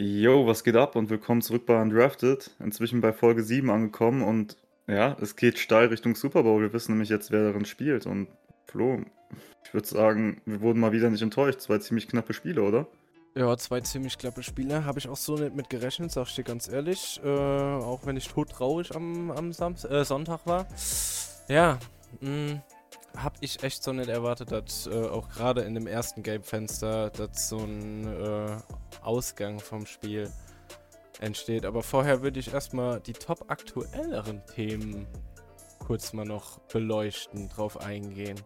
Jo, was geht ab und willkommen zurück bei Undrafted. Inzwischen bei Folge 7 angekommen und ja, es geht steil Richtung Super Bowl. Wir wissen nämlich jetzt, wer darin spielt. Und Flo, ich würde sagen, wir wurden mal wieder nicht enttäuscht. Zwei ziemlich knappe Spiele, oder? Ja, zwei ziemlich knappe Spiele. Habe ich auch so nicht mit gerechnet, sag ich dir ganz ehrlich. Äh, auch wenn ich todtraurig am, am Samst äh, Sonntag war. Ja, mh, mm, habe ich echt so nicht erwartet, dass äh, auch gerade in dem ersten Game-Fenster, dass so ein äh, Ausgang vom Spiel entsteht. Aber vorher würde ich erstmal die top aktuelleren Themen kurz mal noch beleuchten, drauf eingehen.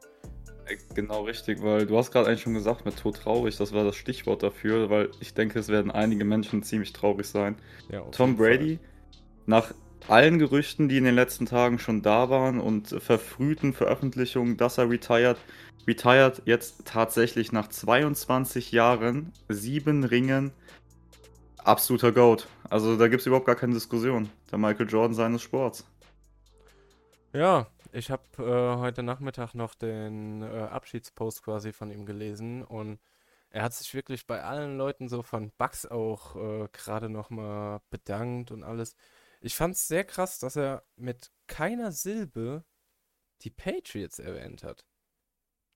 Äh, genau richtig, weil du hast gerade eigentlich schon gesagt, mit Tod traurig, das war das Stichwort dafür, weil ich denke, es werden einige Menschen ziemlich traurig sein. Ja, Tom Brady, nach allen Gerüchten, die in den letzten Tagen schon da waren und verfrühten Veröffentlichungen, dass er retired, retired jetzt tatsächlich nach 22 Jahren, sieben Ringen, absoluter Goat. Also da gibt es überhaupt gar keine Diskussion. Der Michael Jordan seines Sports. Ja, ich habe äh, heute Nachmittag noch den äh, Abschiedspost quasi von ihm gelesen und er hat sich wirklich bei allen Leuten so von Bugs auch äh, gerade nochmal bedankt und alles. Ich fand es sehr krass, dass er mit keiner Silbe die Patriots erwähnt hat.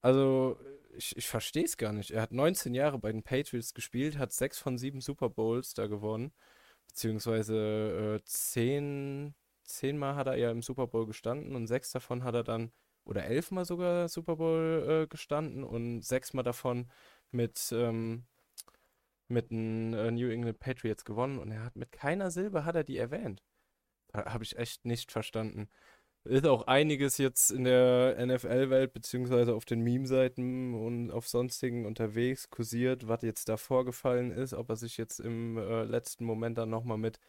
Also, ich, ich verstehe es gar nicht. Er hat 19 Jahre bei den Patriots gespielt, hat sechs von sieben Super Bowls da gewonnen. Beziehungsweise äh, zehn, zehnmal hat er ja im Super Bowl gestanden und sechs davon hat er dann, oder elfmal sogar Super Bowl äh, gestanden und sechsmal davon mit, ähm, mit den äh, New England Patriots gewonnen und er hat mit keiner Silbe hat er die erwähnt. Habe ich echt nicht verstanden. Ist auch einiges jetzt in der NFL-Welt, beziehungsweise auf den Meme-Seiten und auf sonstigen unterwegs kursiert, was jetzt da vorgefallen ist, ob er sich jetzt im äh, letzten Moment dann nochmal mit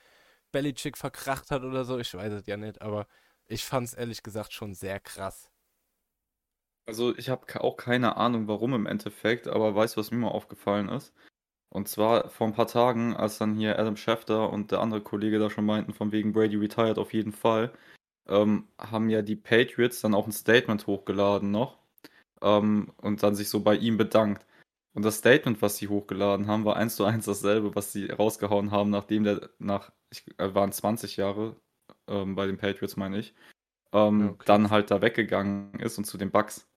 Bellychick verkracht hat oder so, ich weiß es ja nicht, aber ich fand es ehrlich gesagt schon sehr krass. Also ich habe auch keine Ahnung, warum im Endeffekt, aber weißt du, was mir mal aufgefallen ist? Und zwar vor ein paar Tagen, als dann hier Adam Schefter und der andere Kollege da schon meinten, von wegen Brady retired auf jeden Fall, ähm, haben ja die Patriots dann auch ein Statement hochgeladen noch ähm, und dann sich so bei ihm bedankt. Und das Statement, was sie hochgeladen haben, war eins zu eins dasselbe, was sie rausgehauen haben, nachdem der nach, ich, äh, waren 20 Jahre ähm, bei den Patriots, meine ich, ähm, okay. dann halt da weggegangen ist und zu den Bucks.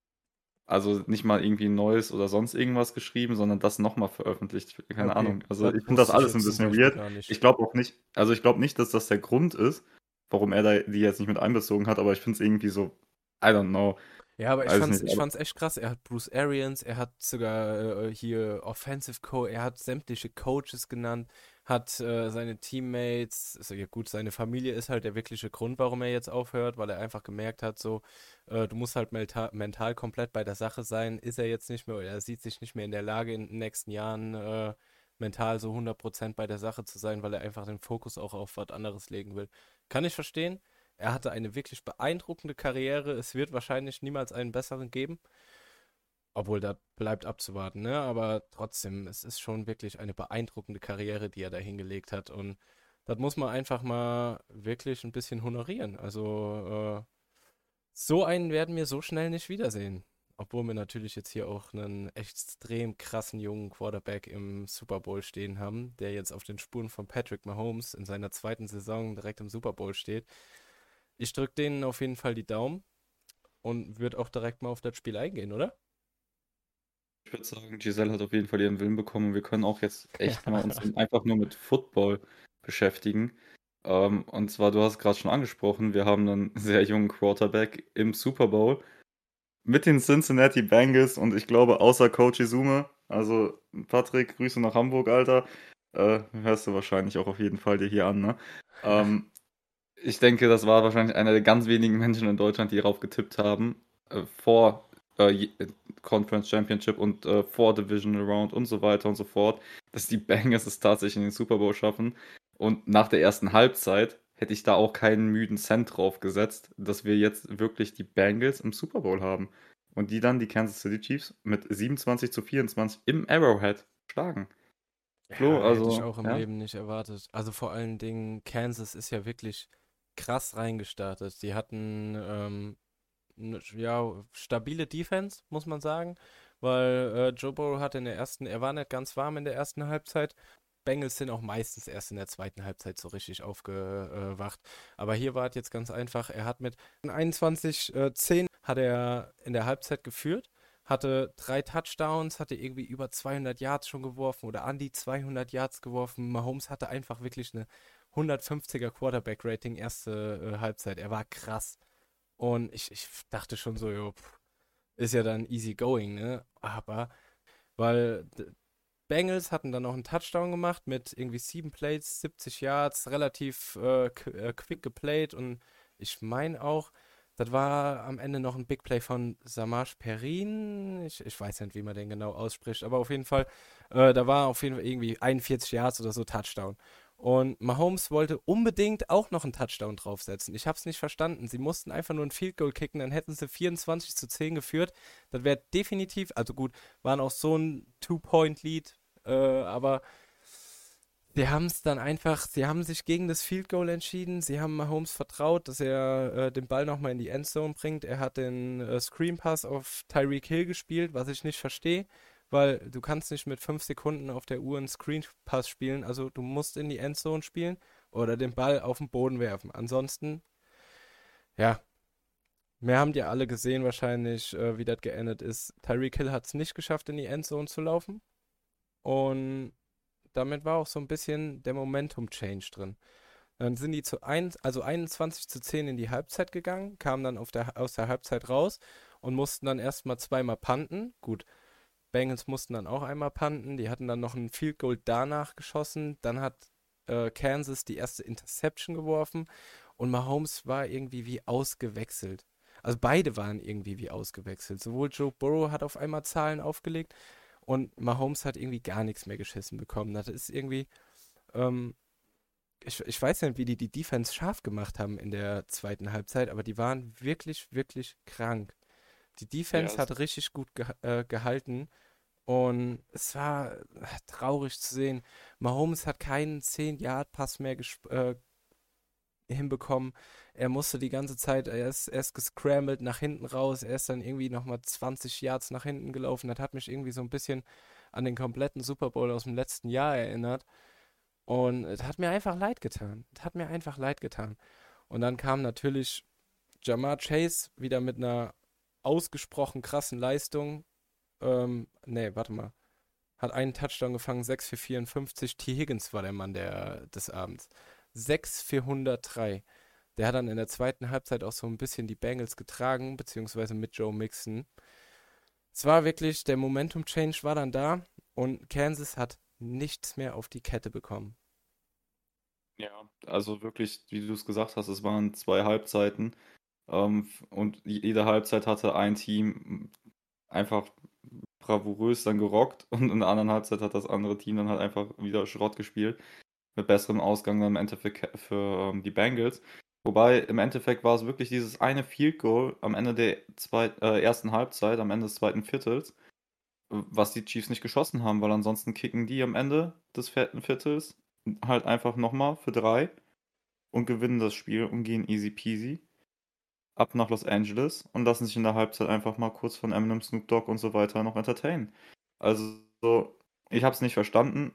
Also nicht mal irgendwie neues oder sonst irgendwas geschrieben, sondern das nochmal veröffentlicht. Keine okay. Ahnung. Also ich finde das alles ein bisschen weird. Ich glaube auch nicht, also ich glaube nicht, dass das der Grund ist, warum er da die jetzt nicht mit einbezogen hat, aber ich finde es irgendwie so, I don't know. Ja, aber ich fand's, ich fand's echt krass. Er hat Bruce Arians, er hat sogar äh, hier Offensive Co., er hat sämtliche Coaches genannt hat äh, seine Teammates, also ja gut, seine Familie ist halt der wirkliche Grund, warum er jetzt aufhört, weil er einfach gemerkt hat, so, äh, du musst halt mental, mental komplett bei der Sache sein, ist er jetzt nicht mehr, oder er sieht sich nicht mehr in der Lage, in den nächsten Jahren äh, mental so 100% bei der Sache zu sein, weil er einfach den Fokus auch auf was anderes legen will. Kann ich verstehen. Er hatte eine wirklich beeindruckende Karriere. Es wird wahrscheinlich niemals einen besseren geben. Obwohl, da bleibt abzuwarten, ne? Aber trotzdem, es ist schon wirklich eine beeindruckende Karriere, die er da hingelegt hat. Und das muss man einfach mal wirklich ein bisschen honorieren. Also, äh, so einen werden wir so schnell nicht wiedersehen. Obwohl wir natürlich jetzt hier auch einen extrem krassen jungen Quarterback im Super Bowl stehen haben, der jetzt auf den Spuren von Patrick Mahomes in seiner zweiten Saison direkt im Super Bowl steht. Ich drücke denen auf jeden Fall die Daumen und würde auch direkt mal auf das Spiel eingehen, oder? Ich würde sagen, Giselle hat auf jeden Fall ihren Willen bekommen und wir können auch jetzt echt mal uns einfach nur mit Football beschäftigen. Ähm, und zwar, du hast gerade schon angesprochen, wir haben einen sehr jungen Quarterback im Super Bowl mit den Cincinnati Bengals und ich glaube, außer Coach Izume, also Patrick, Grüße nach Hamburg, Alter, äh, hörst du wahrscheinlich auch auf jeden Fall dir hier an, ne? Ähm, ich denke, das war wahrscheinlich einer der ganz wenigen Menschen in Deutschland, die darauf getippt haben, äh, vor äh, Conference Championship und äh, vor Divisional Round und so weiter und so fort, dass die Bengals es tatsächlich in den Super Bowl schaffen. Und nach der ersten Halbzeit hätte ich da auch keinen müden Cent drauf gesetzt, dass wir jetzt wirklich die Bengals im Super Bowl haben. Und die dann die Kansas City Chiefs mit 27 zu 24 im Arrowhead schlagen. Flo, ja, also, hätte ich auch im ja? Leben nicht erwartet. Also vor allen Dingen, Kansas ist ja wirklich krass reingestartet. Die hatten ähm, ja, stabile Defense, muss man sagen. Weil äh, Joe Burrow hat in der ersten, er war nicht ganz warm in der ersten Halbzeit. Bengals sind auch meistens erst in der zweiten Halbzeit so richtig aufgewacht. Aber hier war es jetzt ganz einfach. Er hat mit 21-10 äh, hat er in der Halbzeit geführt, hatte drei Touchdowns, hatte irgendwie über 200 Yards schon geworfen oder an die 200 Yards geworfen. Mahomes hatte einfach wirklich eine 150er Quarterback-Rating erste äh, Halbzeit. Er war krass. Und ich, ich dachte schon so, jo, ist ja dann easy going, ne? Aber weil Bengals hatten dann noch einen Touchdown gemacht mit irgendwie sieben Plays, 70 Yards, relativ äh, äh, quick geplayt und ich meine auch, das war am Ende noch ein Big Play von Samash Perrin. Ich, ich weiß nicht, wie man den genau ausspricht, aber auf jeden Fall, äh, da war auf jeden Fall irgendwie 41 Yards oder so Touchdown. Und Mahomes wollte unbedingt auch noch einen Touchdown draufsetzen. Ich habe es nicht verstanden. Sie mussten einfach nur ein Field Goal kicken, dann hätten sie 24 zu 10 geführt. Das wäre definitiv, also gut, waren auch so ein Two-Point-Lead, äh, aber sie haben es dann einfach, sie haben sich gegen das Field Goal entschieden. Sie haben Mahomes vertraut, dass er äh, den Ball nochmal in die Endzone bringt. Er hat den äh, Screen Pass auf Tyreek Hill gespielt, was ich nicht verstehe weil du kannst nicht mit fünf Sekunden auf der Uhr einen Screen Pass spielen, also du musst in die Endzone spielen oder den Ball auf den Boden werfen. Ansonsten, ja, mehr haben die alle gesehen wahrscheinlich, äh, wie das geendet ist. Tyreek Hill hat es nicht geschafft, in die Endzone zu laufen und damit war auch so ein bisschen der Momentum-Change drin. Dann sind die zu ein, also 21 zu 10 in die Halbzeit gegangen, kamen dann der, aus der Halbzeit raus und mussten dann erstmal zweimal panten. Gut, Bengals mussten dann auch einmal panten. Die hatten dann noch ein Field Goal danach geschossen. Dann hat äh, Kansas die erste Interception geworfen und Mahomes war irgendwie wie ausgewechselt. Also beide waren irgendwie wie ausgewechselt. Sowohl Joe Burrow hat auf einmal Zahlen aufgelegt und Mahomes hat irgendwie gar nichts mehr geschissen bekommen. Das ist irgendwie, ähm, ich, ich weiß nicht, wie die die Defense scharf gemacht haben in der zweiten Halbzeit, aber die waren wirklich, wirklich krank. Die Defense ja, hat richtig gut ge äh, gehalten und es war äh, traurig zu sehen. Mahomes hat keinen 10-Yard-Pass mehr äh, hinbekommen. Er musste die ganze Zeit, er ist, er ist gescrambled nach hinten raus, er ist dann irgendwie nochmal 20 Yards nach hinten gelaufen. Das hat mich irgendwie so ein bisschen an den kompletten Super Bowl aus dem letzten Jahr erinnert. Und es hat mir einfach leid getan. Es hat mir einfach leid getan. Und dann kam natürlich Jamar Chase wieder mit einer ausgesprochen krassen Leistung. Ähm, nee, warte mal. Hat einen Touchdown gefangen, 6 für 54. T. Higgins war der Mann der, des Abends. 6 für 103. Der hat dann in der zweiten Halbzeit auch so ein bisschen die Bengals getragen, beziehungsweise mit Joe Mixon. Es war wirklich, der Momentum-Change war dann da und Kansas hat nichts mehr auf die Kette bekommen. Ja, also wirklich, wie du es gesagt hast, es waren zwei Halbzeiten. Ähm, und jede Halbzeit hatte ein Team einfach bravourös dann gerockt und in der anderen Halbzeit hat das andere Team dann halt einfach wieder Schrott gespielt. Mit besserem Ausgang dann im Endeffekt für ähm, die Bengals. Wobei im Endeffekt war es wirklich dieses eine Field Goal am Ende der zweit, äh, ersten Halbzeit, am Ende des zweiten Viertels, was die Chiefs nicht geschossen haben, weil ansonsten kicken die am Ende des vierten Viertels halt einfach nochmal für drei und gewinnen das Spiel und gehen easy peasy ab nach Los Angeles und lassen sich in der Halbzeit einfach mal kurz von Eminem, Snoop Dogg und so weiter noch entertainen. Also, ich habe es nicht verstanden.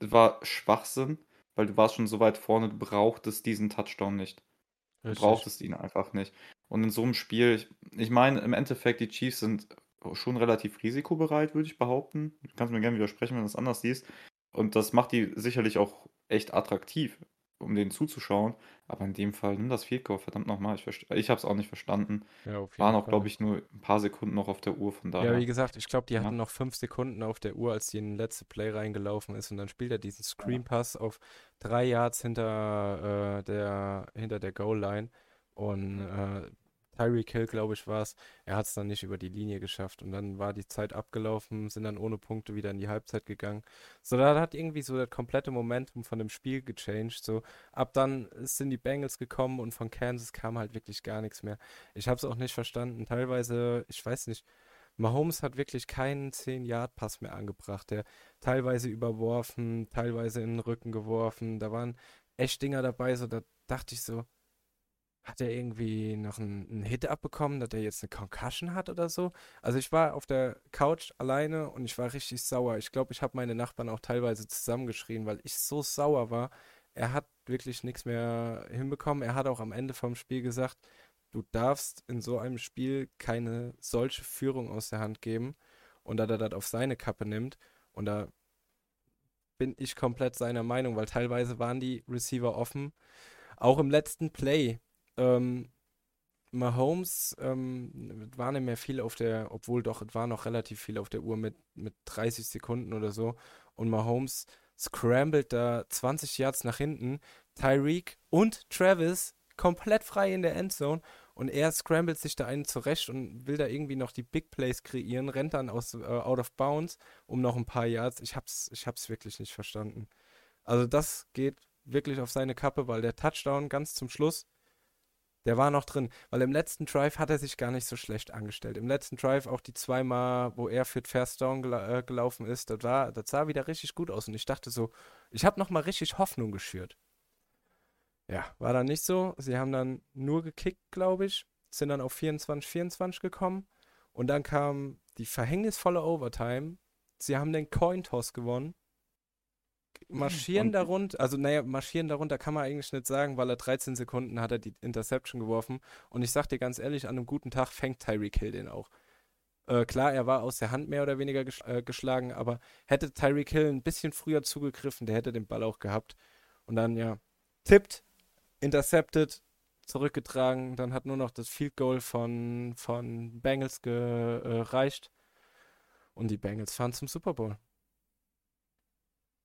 Es war Schwachsinn, weil du warst schon so weit vorne, du brauchtest diesen Touchdown nicht. Du Richtig. brauchtest ihn einfach nicht. Und in so einem Spiel, ich, ich meine, im Endeffekt, die Chiefs sind schon relativ risikobereit, würde ich behaupten. Du kannst mir gerne widersprechen, wenn du es anders siehst. Und das macht die sicherlich auch echt attraktiv um denen zuzuschauen. Aber in dem Fall, nimm das Field Goal, verdammt nochmal. Ich, ich habe es auch nicht verstanden. Ja, Waren auch, glaube ich, nur ein paar Sekunden noch auf der Uhr, von daher. Ja, wie gesagt, ich glaube, die ja. hatten noch fünf Sekunden auf der Uhr, als die in den letzte Play reingelaufen ist. Und dann spielt er diesen Screen Pass auf drei Yards hinter, äh, der, hinter der Goal-Line. Und äh, Tyreek Hill, glaube ich, war es. Er hat es dann nicht über die Linie geschafft und dann war die Zeit abgelaufen, sind dann ohne Punkte wieder in die Halbzeit gegangen. So, da hat irgendwie so das komplette Momentum von dem Spiel gechanged. So, ab dann sind die Bengals gekommen und von Kansas kam halt wirklich gar nichts mehr. Ich habe es auch nicht verstanden. Teilweise, ich weiß nicht, Mahomes hat wirklich keinen 10-Yard-Pass mehr angebracht. Der teilweise überworfen, teilweise in den Rücken geworfen. Da waren echt Dinger dabei, so da dachte ich so, hat er irgendwie noch einen, einen Hit abbekommen, dass er jetzt eine Concussion hat oder so? Also ich war auf der Couch alleine und ich war richtig sauer. Ich glaube, ich habe meine Nachbarn auch teilweise zusammengeschrien, weil ich so sauer war. Er hat wirklich nichts mehr hinbekommen. Er hat auch am Ende vom Spiel gesagt, du darfst in so einem Spiel keine solche Führung aus der Hand geben und dass er das auf seine Kappe nimmt. Und da bin ich komplett seiner Meinung, weil teilweise waren die Receiver offen. Auch im letzten Play. Ähm, Mahomes ähm, war nicht mehr viel auf der, obwohl doch, es war noch relativ viel auf der Uhr mit, mit 30 Sekunden oder so. Und Mahomes scrambled da 20 Yards nach hinten. Tyreek und Travis komplett frei in der Endzone und er scrambled sich da einen zurecht und will da irgendwie noch die Big Plays kreieren, rennt dann aus äh, out of bounds um noch ein paar Yards. Ich hab's, ich hab's wirklich nicht verstanden. Also das geht wirklich auf seine Kappe, weil der Touchdown ganz zum Schluss, der war noch drin. Weil im letzten Drive hat er sich gar nicht so schlecht angestellt. Im letzten Drive auch die zweimal, wo er für First Down gela äh, gelaufen ist, das, war, das sah wieder richtig gut aus. Und ich dachte so, ich habe nochmal richtig Hoffnung geschürt. Ja, war dann nicht so. Sie haben dann nur gekickt, glaube ich, sind dann auf 24, 24 gekommen und dann kam die verhängnisvolle Overtime. Sie haben den Cointoss gewonnen. Marschieren Und darunter, also naja, marschieren darunter kann man eigentlich nicht sagen, weil er 13 Sekunden hat er die Interception geworfen. Und ich sag dir ganz ehrlich, an einem guten Tag fängt Tyreek Hill den auch. Äh, klar, er war aus der Hand mehr oder weniger gesch äh, geschlagen, aber hätte Tyreek Hill ein bisschen früher zugegriffen, der hätte den Ball auch gehabt. Und dann, ja, tippt intercepted, zurückgetragen. Dann hat nur noch das Field Goal von, von Bengals gereicht. Und die Bengals fahren zum Super Bowl.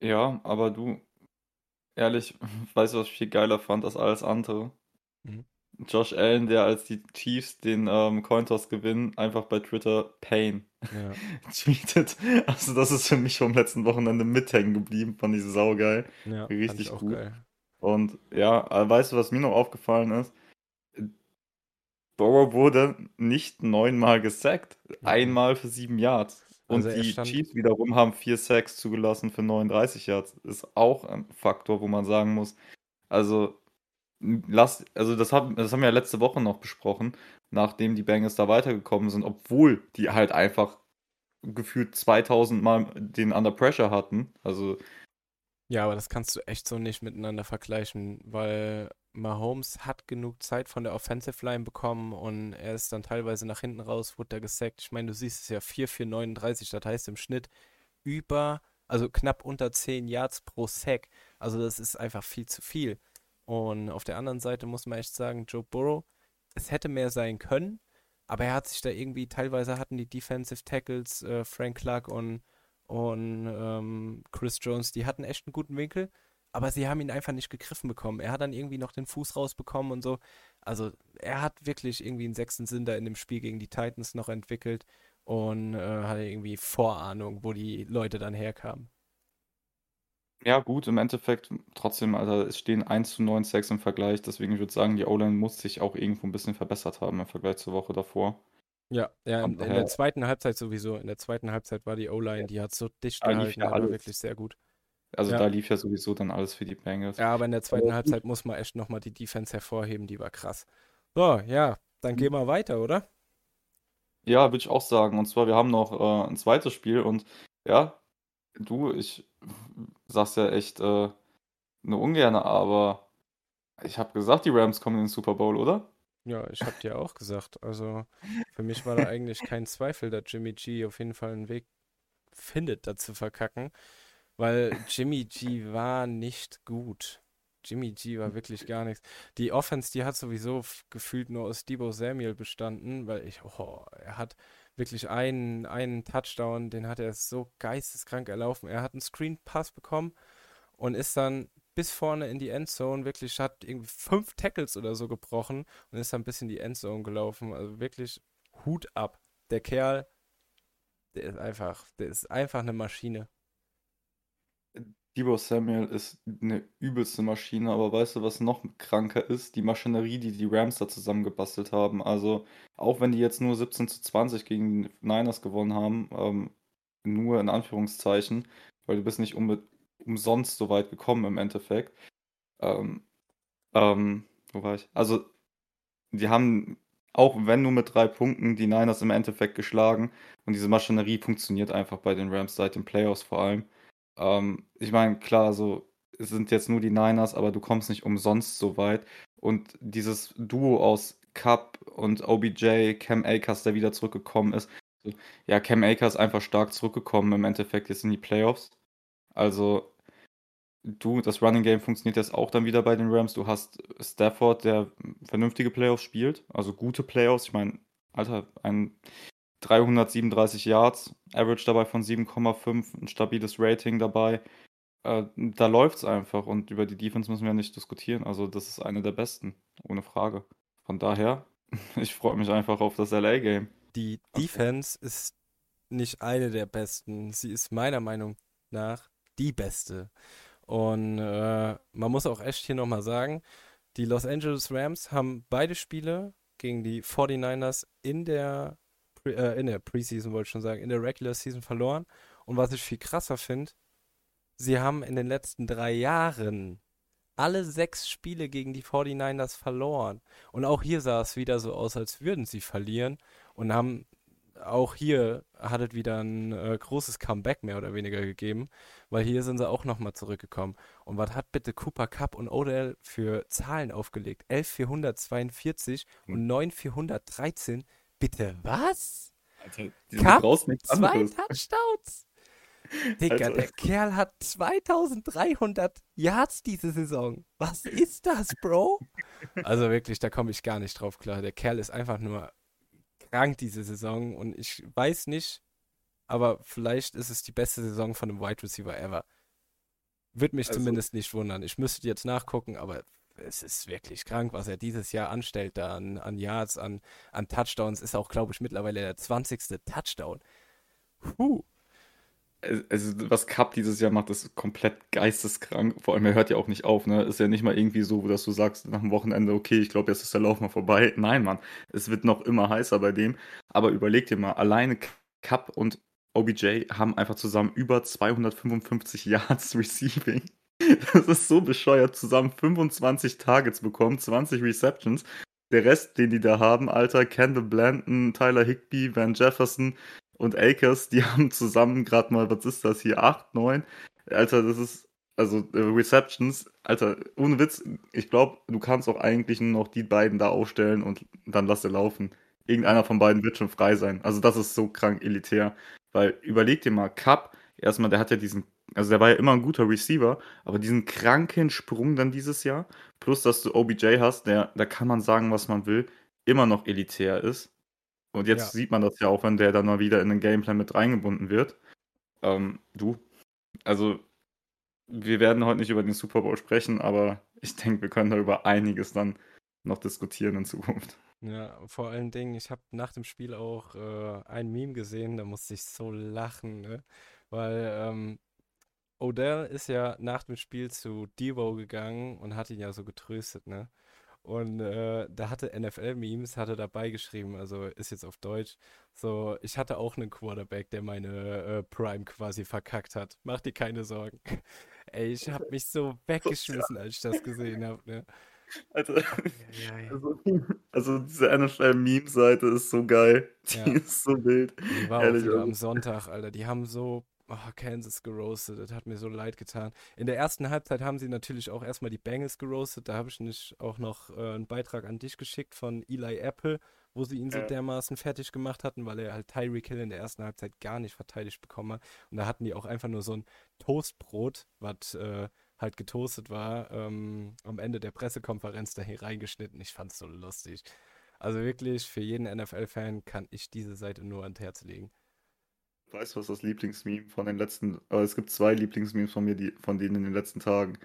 Ja, aber du, ehrlich, weißt du, was ich viel geiler fand als alles andere? Mhm. Josh Allen, der als die Chiefs den ähm, Cointoss gewinnen, einfach bei Twitter Pain Ja, tweetet. Also das ist für mich vom letzten Wochenende mithängen geblieben, fand ich saugeil. ja, Richtig auch gut. geil. Und ja, äh, weißt du, was mir noch aufgefallen ist? Burrow wurde nicht neunmal gesackt, Mhm. einmal für sieben Yards. Und Also die Chiefs wiederum haben vier Sacks zugelassen für 39 Yards. Ist auch ein Faktor, wo man sagen muss, also lass, also das haben, das haben wir ja letzte Woche noch besprochen, nachdem die Bengals da weitergekommen sind, obwohl die halt einfach gefühlt 2000 Mal den Under Pressure hatten. Also ja, aber das kannst du echt so nicht miteinander vergleichen, weil Mahomes hat genug Zeit von der Offensive Line bekommen und er ist dann teilweise nach hinten raus, wurde da gesackt. Ich meine, du siehst es ja 4 für 39, das heißt im Schnitt über, also knapp unter 10 Yards pro Sack. Also das ist einfach viel zu viel. Und auf der anderen Seite muss man echt sagen, Joe Burrow, es hätte mehr sein können, aber er hat sich da irgendwie, teilweise hatten die Defensive Tackles, äh, Frank Clark und, und ähm, Chris Jones, die hatten echt einen guten Winkel, aber sie haben ihn einfach nicht gegriffen bekommen. Er hat dann irgendwie noch den Fuß rausbekommen und so. Also er hat wirklich irgendwie einen sechsten Sinn da in dem Spiel gegen die Titans noch entwickelt und äh, hatte irgendwie Vorahnung, wo die Leute dann herkamen. Ja, gut, im Endeffekt trotzdem, Alter, es stehen 1 zu 9 Sacks im Vergleich, deswegen ich würde sagen, die O-Line muss sich auch irgendwo ein bisschen verbessert haben im Vergleich zur Woche davor. Ja, ja, in, in der zweiten Halbzeit sowieso. In der zweiten Halbzeit war die O-Line, ja, die hat so dicht da lief gehalten, ja war wirklich sehr gut. Also Ja, da lief ja sowieso dann alles für die Bengals. ja, aber in der zweiten Aber. Halbzeit muss man echt nochmal die Defense hervorheben, die war krass. So, ja, dann gehen wir weiter, oder? Ja, würde ich auch sagen. Und zwar, wir haben noch äh, ein zweites Spiel und ja, du, ich sag's ja echt äh, nur ungerne, aber ich habe gesagt, die Rams kommen in den Super Bowl, oder? Ja, ich hab dir auch gesagt. Also für mich war da eigentlich kein Zweifel, dass Jimmy G auf jeden Fall einen Weg findet, da zu verkacken, weil Jimmy G war nicht gut. Jimmy G war wirklich gar nichts. Die Offense, die hat sowieso gefühlt nur aus Deebo Samuel bestanden, weil ich, oh, er hat wirklich einen, einen Touchdown, den hat er so geisteskrank erlaufen. Er hat einen Screen Pass bekommen und ist dann bis vorne in die Endzone, wirklich hat irgendwie fünf Tackles oder so gebrochen und ist dann bis in die Endzone gelaufen. Also wirklich Hut ab. Der Kerl, der ist einfach, der ist einfach eine Maschine. Deebo Samuel ist eine übelste Maschine, aber weißt du, was noch kranker ist? Die Maschinerie, die die Rams da zusammengebastelt haben. Also, auch wenn die jetzt nur 17 zu 20 gegen die Niners gewonnen haben, ähm, nur in Anführungszeichen, weil du bist nicht unbe umsonst so weit gekommen im Endeffekt. Ähm, ähm, wo war ich? Also, die haben, auch wenn nur mit drei Punkten, die Niners im Endeffekt geschlagen. Und diese Maschinerie funktioniert einfach bei den Rams seit den Playoffs vor allem. Ähm, ich meine, klar, so es sind jetzt nur die Niners, aber du kommst nicht umsonst so weit. Und dieses Duo aus Cup und OBJ, Cam Akers, der wieder zurückgekommen ist. Ja, Cam Akers einfach stark zurückgekommen im Endeffekt jetzt in die Playoffs. Also du, das Running Game funktioniert jetzt auch dann wieder bei den Rams. Du hast Stafford, der vernünftige Playoffs spielt, also gute Playoffs. Ich meine, Alter, ein 337 Yards, Average dabei von 7,5, ein stabiles Rating dabei. Äh, da läuft es einfach und über die Defense müssen wir nicht diskutieren. Also, das ist eine der besten, ohne Frage. Von daher, ich freue mich einfach auf das LA-Game. Die Defense ist nicht eine der besten. Sie ist meiner Meinung nach die beste. Und äh, man muss auch echt hier nochmal sagen, die Los Angeles Rams haben beide Spiele gegen die 49ers in der, äh, in der Preseason, wollte ich schon sagen, in der Regular Season verloren. Und was ich viel krasser finde, sie haben in den letzten drei Jahren alle sechs Spiele gegen die 49ers verloren. Und auch hier sah es wieder so aus, als würden sie verlieren und haben auch hier hat es wieder ein äh, großes Comeback mehr oder weniger gegeben, weil hier sind sie auch nochmal zurückgekommen. Und was hat bitte Cooper Cup und Odell für Zahlen aufgelegt? 11,442 hm. und 9,413. Bitte was? Alter, Cup, zwei Touchdowns. Digga, der Kerl hat 2300 Yards diese Saison. Was ist das, Bro? Also wirklich, da komme ich gar nicht drauf klar. Der Kerl ist einfach nur krank diese Saison und ich weiß nicht, aber vielleicht ist es die beste Saison von einem Wide Receiver ever. Würde mich also, zumindest nicht wundern. Ich müsste jetzt nachgucken, aber es ist wirklich krank, was er dieses Jahr anstellt da an, an Yards, an, an Touchdowns. Ist auch, glaube ich, mittlerweile der 20. Touchdown. Puh also was Cup dieses Jahr macht, ist komplett geisteskrank. Vor allem, er hört ja auch nicht auf, ne? Ist ja nicht mal irgendwie so, dass du sagst nach dem Wochenende, okay, ich glaube, jetzt ist der Lauf mal vorbei. Nein, Mann, es wird noch immer heißer bei dem. Aber überleg dir mal, alleine Cup und OBJ haben einfach zusammen über 255 Yards Receiving. Das ist so bescheuert. Zusammen 25 Targets bekommen, 20 Receptions. Der Rest, den die da haben, Alter, Kendall Blanton, Tyler Higby, Van Jefferson, und Akers, die haben zusammen gerade mal, was ist das hier, 8, 9? Alter, das ist, also äh, Receptions, Alter, ohne Witz, ich glaube, du kannst auch eigentlich nur noch die beiden da aufstellen und dann lass sie laufen. Irgendeiner von beiden wird schon frei sein. Also das ist so krank elitär. Weil überleg dir mal, Cup, erstmal, der hat ja diesen, also der war ja immer ein guter Receiver, aber diesen kranken Sprung dann dieses Jahr, plus dass du OBJ hast, der, da kann man sagen, was man will, immer noch elitär ist. Und jetzt ja. sieht man das ja auch, wenn der dann mal wieder in den Gameplan mit reingebunden wird. Ähm, du, also wir werden heute nicht über den Super Bowl sprechen, aber ich denke, wir können da über einiges dann noch diskutieren in Zukunft. Ja, vor allen Dingen, ich habe nach dem Spiel auch äh, ein Meme gesehen, da musste ich so lachen, ne? Weil ähm, Odell ist ja nach dem Spiel zu Devo gegangen und hat ihn ja so getröstet, ne? Und äh, da hatte NFL-Memes, hatte dabei geschrieben, also ist jetzt auf Deutsch, so, ich hatte auch einen Quarterback, der meine äh, Prime quasi verkackt hat. Mach dir keine Sorgen. Ey, ich hab mich so weggeschmissen, als ich das gesehen habe, ne? Also, also, also diese NFL-Meme-Seite ist so geil. Die ja. ist so wild. Die war Ehrlich, auch wieder also. am Sonntag, Alter. Die haben so Oh, Kansas geroastet, das hat mir so leid getan. In der ersten Halbzeit haben sie natürlich auch erstmal die Bengals geroastet. Da habe ich nicht auch noch äh, einen Beitrag an dich geschickt von Eli Apple, wo sie ihn so dermaßen fertig gemacht hatten, weil er halt Tyreek Hill in der ersten Halbzeit gar nicht verteidigt bekommen hat. Und da hatten die auch einfach nur so ein Toastbrot, was äh, halt getoastet war, ähm, am Ende der Pressekonferenz da hier reingeschnitten. Ich fand es so lustig. Also wirklich, für jeden NFL-Fan kann ich diese Seite nur ans Herz legen. Weißt du, was das Lieblingsmeme von den letzten, äh, es gibt zwei Lieblingsmemes von mir, die, von denen in den letzten Tagen.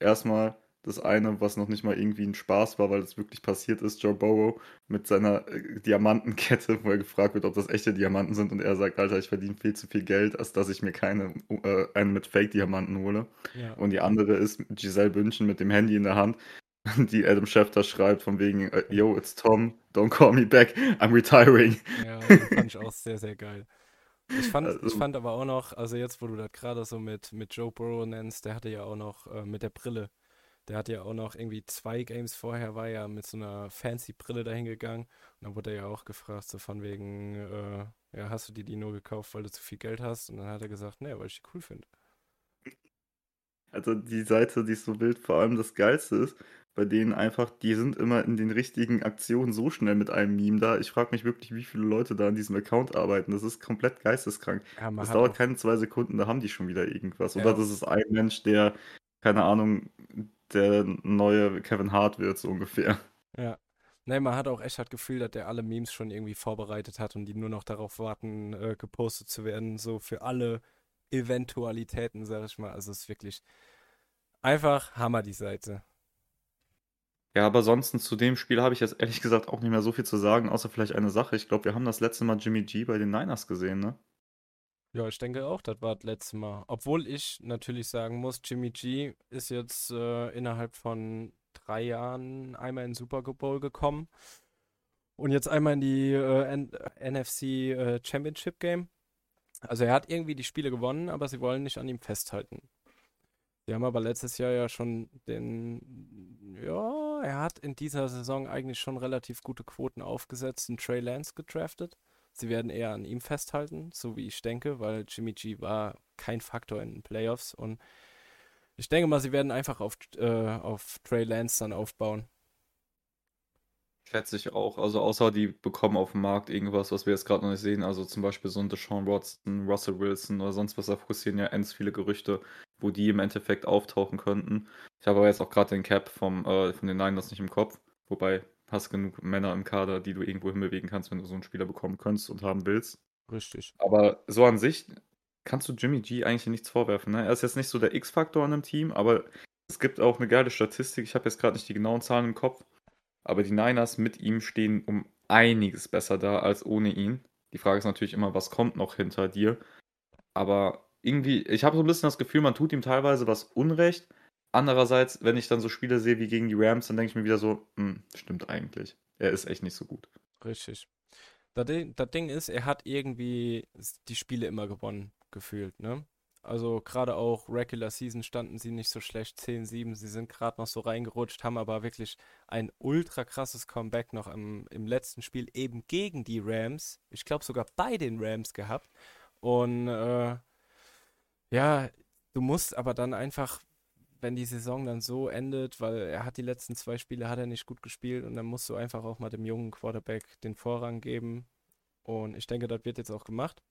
Erstmal das eine, was noch nicht mal irgendwie ein Spaß war, weil es wirklich passiert ist, Joe Burrow mit seiner äh, Diamantenkette, wo er gefragt wird, ob das echte Diamanten sind und er sagt, Alter, ich verdiene viel zu viel Geld, als dass ich mir keine, äh, einen mit Fake-Diamanten hole. Ja. Und die andere ist Giselle Bündchen mit dem Handy in der Hand, die Adam Schefter schreibt, von wegen, äh, Yo, it's Tom, don't call me back, I'm retiring. Ja, das fand ich auch sehr, sehr geil. Ich fand, also, ich fand aber auch noch, also jetzt, wo du das gerade so mit, mit Joe Burrow nennst, der hatte ja auch noch äh, mit der Brille Der hat ja auch noch irgendwie zwei Games vorher, war ja mit so einer fancy Brille dahingegangen. Und dann wurde er ja auch gefragt, so von wegen, äh, ja, hast du dir die nur gekauft, weil du zu viel Geld hast? Und dann hat er gesagt, nee, weil ich die cool finde. Also die Seite, die ist so wild, vor allem das Geilste ist, bei denen einfach, die sind immer in den richtigen Aktionen so schnell mit einem Meme da. Ich frage mich wirklich, wie viele Leute da an diesem Account arbeiten. Das ist komplett geisteskrank. Ja, Das dauert keine zwei Sekunden, da haben die schon wieder irgendwas. Oder ja, das ist ein Mensch, der, keine Ahnung, der neue Kevin Hart wird, so ungefähr. ja. Nee, man hat auch echt das Gefühl, dass der alle Memes schon irgendwie vorbereitet hat und die nur noch darauf warten, äh, gepostet zu werden, so für alle Eventualitäten, sag ich mal. Also es ist wirklich einfach Hammer, die Seite. Ja, aber sonst zu dem Spiel habe ich jetzt ehrlich gesagt auch nicht mehr so viel zu sagen, außer vielleicht eine Sache. Ich glaube, wir haben das letzte Mal Jimmy G bei den Niners gesehen, ne? Ja, ich denke auch, das war das letzte Mal. Obwohl ich natürlich sagen muss, Jimmy G ist jetzt äh, innerhalb von drei Jahren einmal in den Super Bowl gekommen und jetzt einmal in die äh, NFC äh, Championship Game. Also er hat irgendwie die Spiele gewonnen, aber sie wollen nicht an ihm festhalten. Sie haben aber letztes Jahr ja schon den, ja, er hat in dieser Saison eigentlich schon relativ gute Quoten aufgesetzt, in Trey Lance gedraftet. Sie werden eher an ihm festhalten, so wie ich denke, weil Jimmy G war kein Faktor in den Playoffs und ich denke mal, sie werden einfach auf, äh, auf Trey Lance dann aufbauen. Schätze ich auch. Also außer die bekommen auf dem Markt irgendwas, was wir jetzt gerade noch nicht sehen. Also zum Beispiel so ein Deshaun Watson, Russell Wilson oder sonst was. Da kursieren ja ends viele Gerüchte, wo die im Endeffekt auftauchen könnten. Ich habe aber jetzt auch gerade den Cap vom, äh, von den Niners nicht im Kopf. Wobei, hast genug Männer im Kader, die du irgendwo hinbewegen kannst, wenn du so einen Spieler bekommen könntest und haben willst. Richtig. Aber so an sich kannst du Jimmy G eigentlich nichts vorwerfen. Ne? Er ist jetzt nicht so der X-Faktor in einem Team, aber es gibt auch eine geile Statistik. Ich habe jetzt gerade nicht die genauen Zahlen im Kopf. Aber die Niners mit ihm stehen um einiges besser da als ohne ihn. Die Frage ist natürlich immer, was kommt noch hinter dir? Aber irgendwie, ich habe so ein bisschen das Gefühl, man tut ihm teilweise was Unrecht. Andererseits, wenn ich dann so Spiele sehe wie gegen die Rams, dann denke ich mir wieder so, hm, stimmt eigentlich. Er ist echt nicht so gut. Richtig. Das Ding, das Ding ist, er hat irgendwie die Spiele immer gewonnen, gefühlt, ne? Also gerade auch Regular Season standen sie nicht so schlecht, 10-7, sie sind gerade noch so reingerutscht, haben aber wirklich ein ultra krasses Comeback noch im, im letzten Spiel eben gegen die Rams, ich glaube sogar bei den Rams gehabt. Und äh, ja, du musst aber dann einfach, wenn die Saison dann so endet, weil er hat die letzten zwei Spiele hat er nicht gut gespielt und dann musst du einfach auch mal dem jungen Quarterback den Vorrang geben. Und ich denke, das wird jetzt auch gemacht.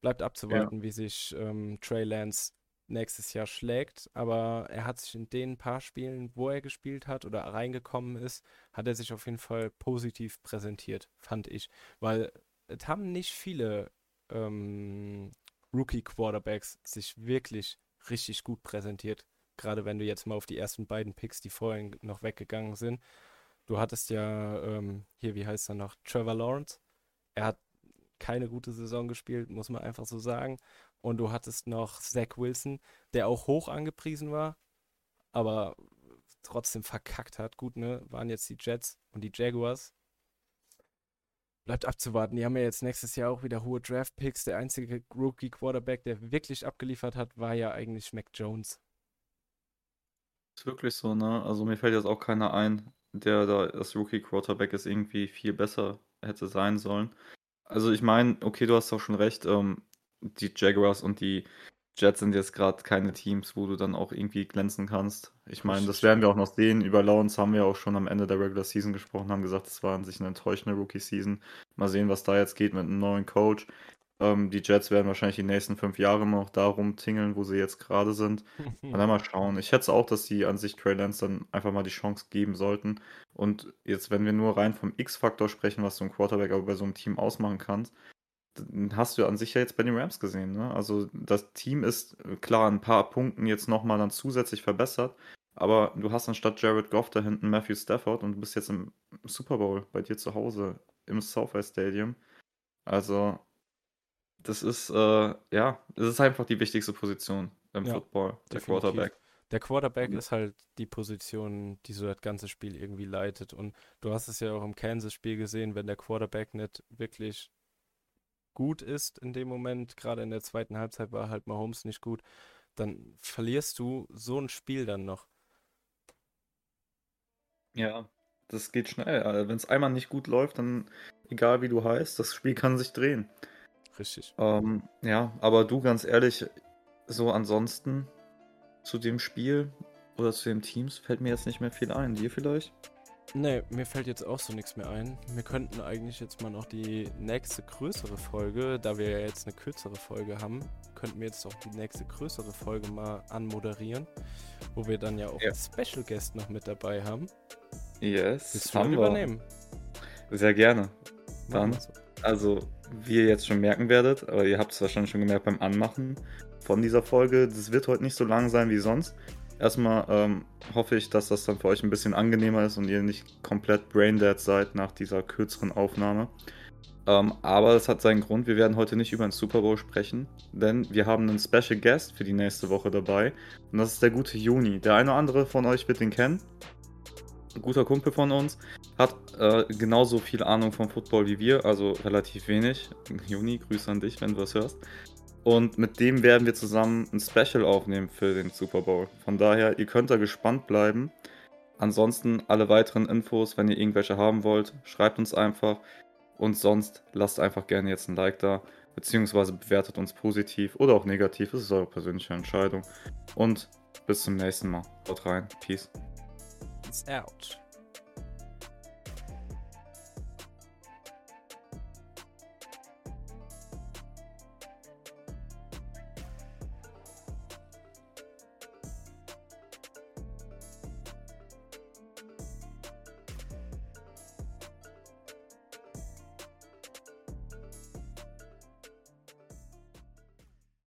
Bleibt Ja. abzuwarten, wie sich ähm, Trey Lance nächstes Jahr schlägt. Aber er hat sich in den paar Spielen, wo er gespielt hat oder reingekommen ist, hat er sich auf jeden Fall positiv präsentiert, fand ich. Weil es haben nicht viele ähm, Rookie-Quarterbacks sich wirklich richtig gut präsentiert. Gerade wenn du jetzt mal auf die ersten beiden Picks, die vorhin noch weggegangen sind. Du hattest ja ähm, hier, wie heißt er noch, Trevor Lawrence. Er hat keine gute Saison gespielt, muss man einfach so sagen. Und du hattest noch Zach Wilson, der auch hoch angepriesen war, aber trotzdem verkackt hat. Gut, ne? Waren jetzt die Jets und die Jaguars. Bleibt abzuwarten. Die haben ja jetzt nächstes Jahr auch wieder hohe Draft-Picks. Der einzige Rookie-Quarterback, der wirklich abgeliefert hat, war ja eigentlich Mac Jones. Ist wirklich so, ne? Also mir fällt jetzt auch keiner ein, der da das Rookie-Quarterback ist irgendwie viel besser hätte sein sollen. Also ich meine, okay, du hast auch schon recht, ähm, die Jaguars und die Jets sind jetzt gerade keine Teams, wo du dann auch irgendwie glänzen kannst. Ich meine, das werden wir auch noch sehen. Über Lawrence haben wir auch schon am Ende der Regular Season gesprochen, haben gesagt, es war an sich eine enttäuschende Rookie-Season. Mal sehen, was da jetzt geht mit einem neuen Coach. Ähm, die Jets werden wahrscheinlich die nächsten fünf Jahre noch da rumtingeln, wo sie jetzt gerade sind. Und dann mal schauen. Ich schätze auch, dass sie an sich Trey Lance dann einfach mal die Chance geben sollten. Und jetzt, wenn wir nur rein vom X-Faktor sprechen, was so ein Quarterback aber bei so einem Team ausmachen kann, dann hast du an sich ja jetzt bei den Rams gesehen. Ne? Also das Team ist äh, klar ein paar Punkten jetzt nochmal dann zusätzlich verbessert. Aber du hast anstatt Jared Goff da hinten Matthew Stafford und du bist jetzt im Super Bowl bei dir zu Hause im SoFi Stadium. Also das ist, äh, ja, es ist einfach die wichtigste Position im Ja, Football, der definitiv. Quarterback. Der Quarterback ist halt die Position, die so das ganze Spiel irgendwie leitet. Und du hast es ja auch im Kansas-Spiel gesehen, wenn der Quarterback nicht wirklich gut ist in dem Moment, gerade in der zweiten Halbzeit war halt Mahomes nicht gut, dann verlierst du so ein Spiel dann noch. Ja, das geht schnell. Wenn es einmal nicht gut läuft, dann egal wie du heißt, das Spiel kann sich drehen. Richtig. Ähm, ja, aber du ganz ehrlich, so ansonsten zu dem Spiel oder zu den Teams fällt mir jetzt nicht mehr viel ein. Dir vielleicht? Nee, mir fällt jetzt auch so nichts mehr ein. Wir könnten eigentlich jetzt mal noch die nächste größere Folge, da wir ja jetzt eine kürzere Folge haben, könnten wir jetzt auch die nächste größere Folge mal anmoderieren, wo wir dann ja auch ja. einen Special Guest noch mit dabei haben. Yes, Willst du haben übernehmen? Sehr gerne. Dann, so. also, wie ihr jetzt schon merken werdet, aber ihr habt es wahrscheinlich schon gemerkt beim Anmachen von dieser Folge, das wird heute nicht so lang sein wie sonst. Erstmal ähm, hoffe ich, dass das dann für euch ein bisschen angenehmer ist und ihr nicht komplett braindead seid nach dieser kürzeren Aufnahme. Ähm, aber es hat seinen Grund, wir werden heute nicht über den Super Bowl sprechen, denn wir haben einen Special Guest für die nächste Woche dabei. Und das ist der gute Juni. Der eine oder andere von euch wird ihn kennen. Guter Kumpel von uns. Hat äh, genauso viel Ahnung vom Football wie wir, also relativ wenig. Juni, Grüße an dich, wenn du was hörst. Und mit dem werden wir zusammen ein Special aufnehmen für den Super Bowl. Von daher, ihr könnt da gespannt bleiben. Ansonsten alle weiteren Infos, wenn ihr irgendwelche haben wollt, schreibt uns einfach. Und sonst lasst einfach gerne jetzt ein Like da, beziehungsweise bewertet uns positiv oder auch negativ. Das ist eure persönliche Entscheidung. Und bis zum nächsten Mal. Haut rein. Peace. It's out.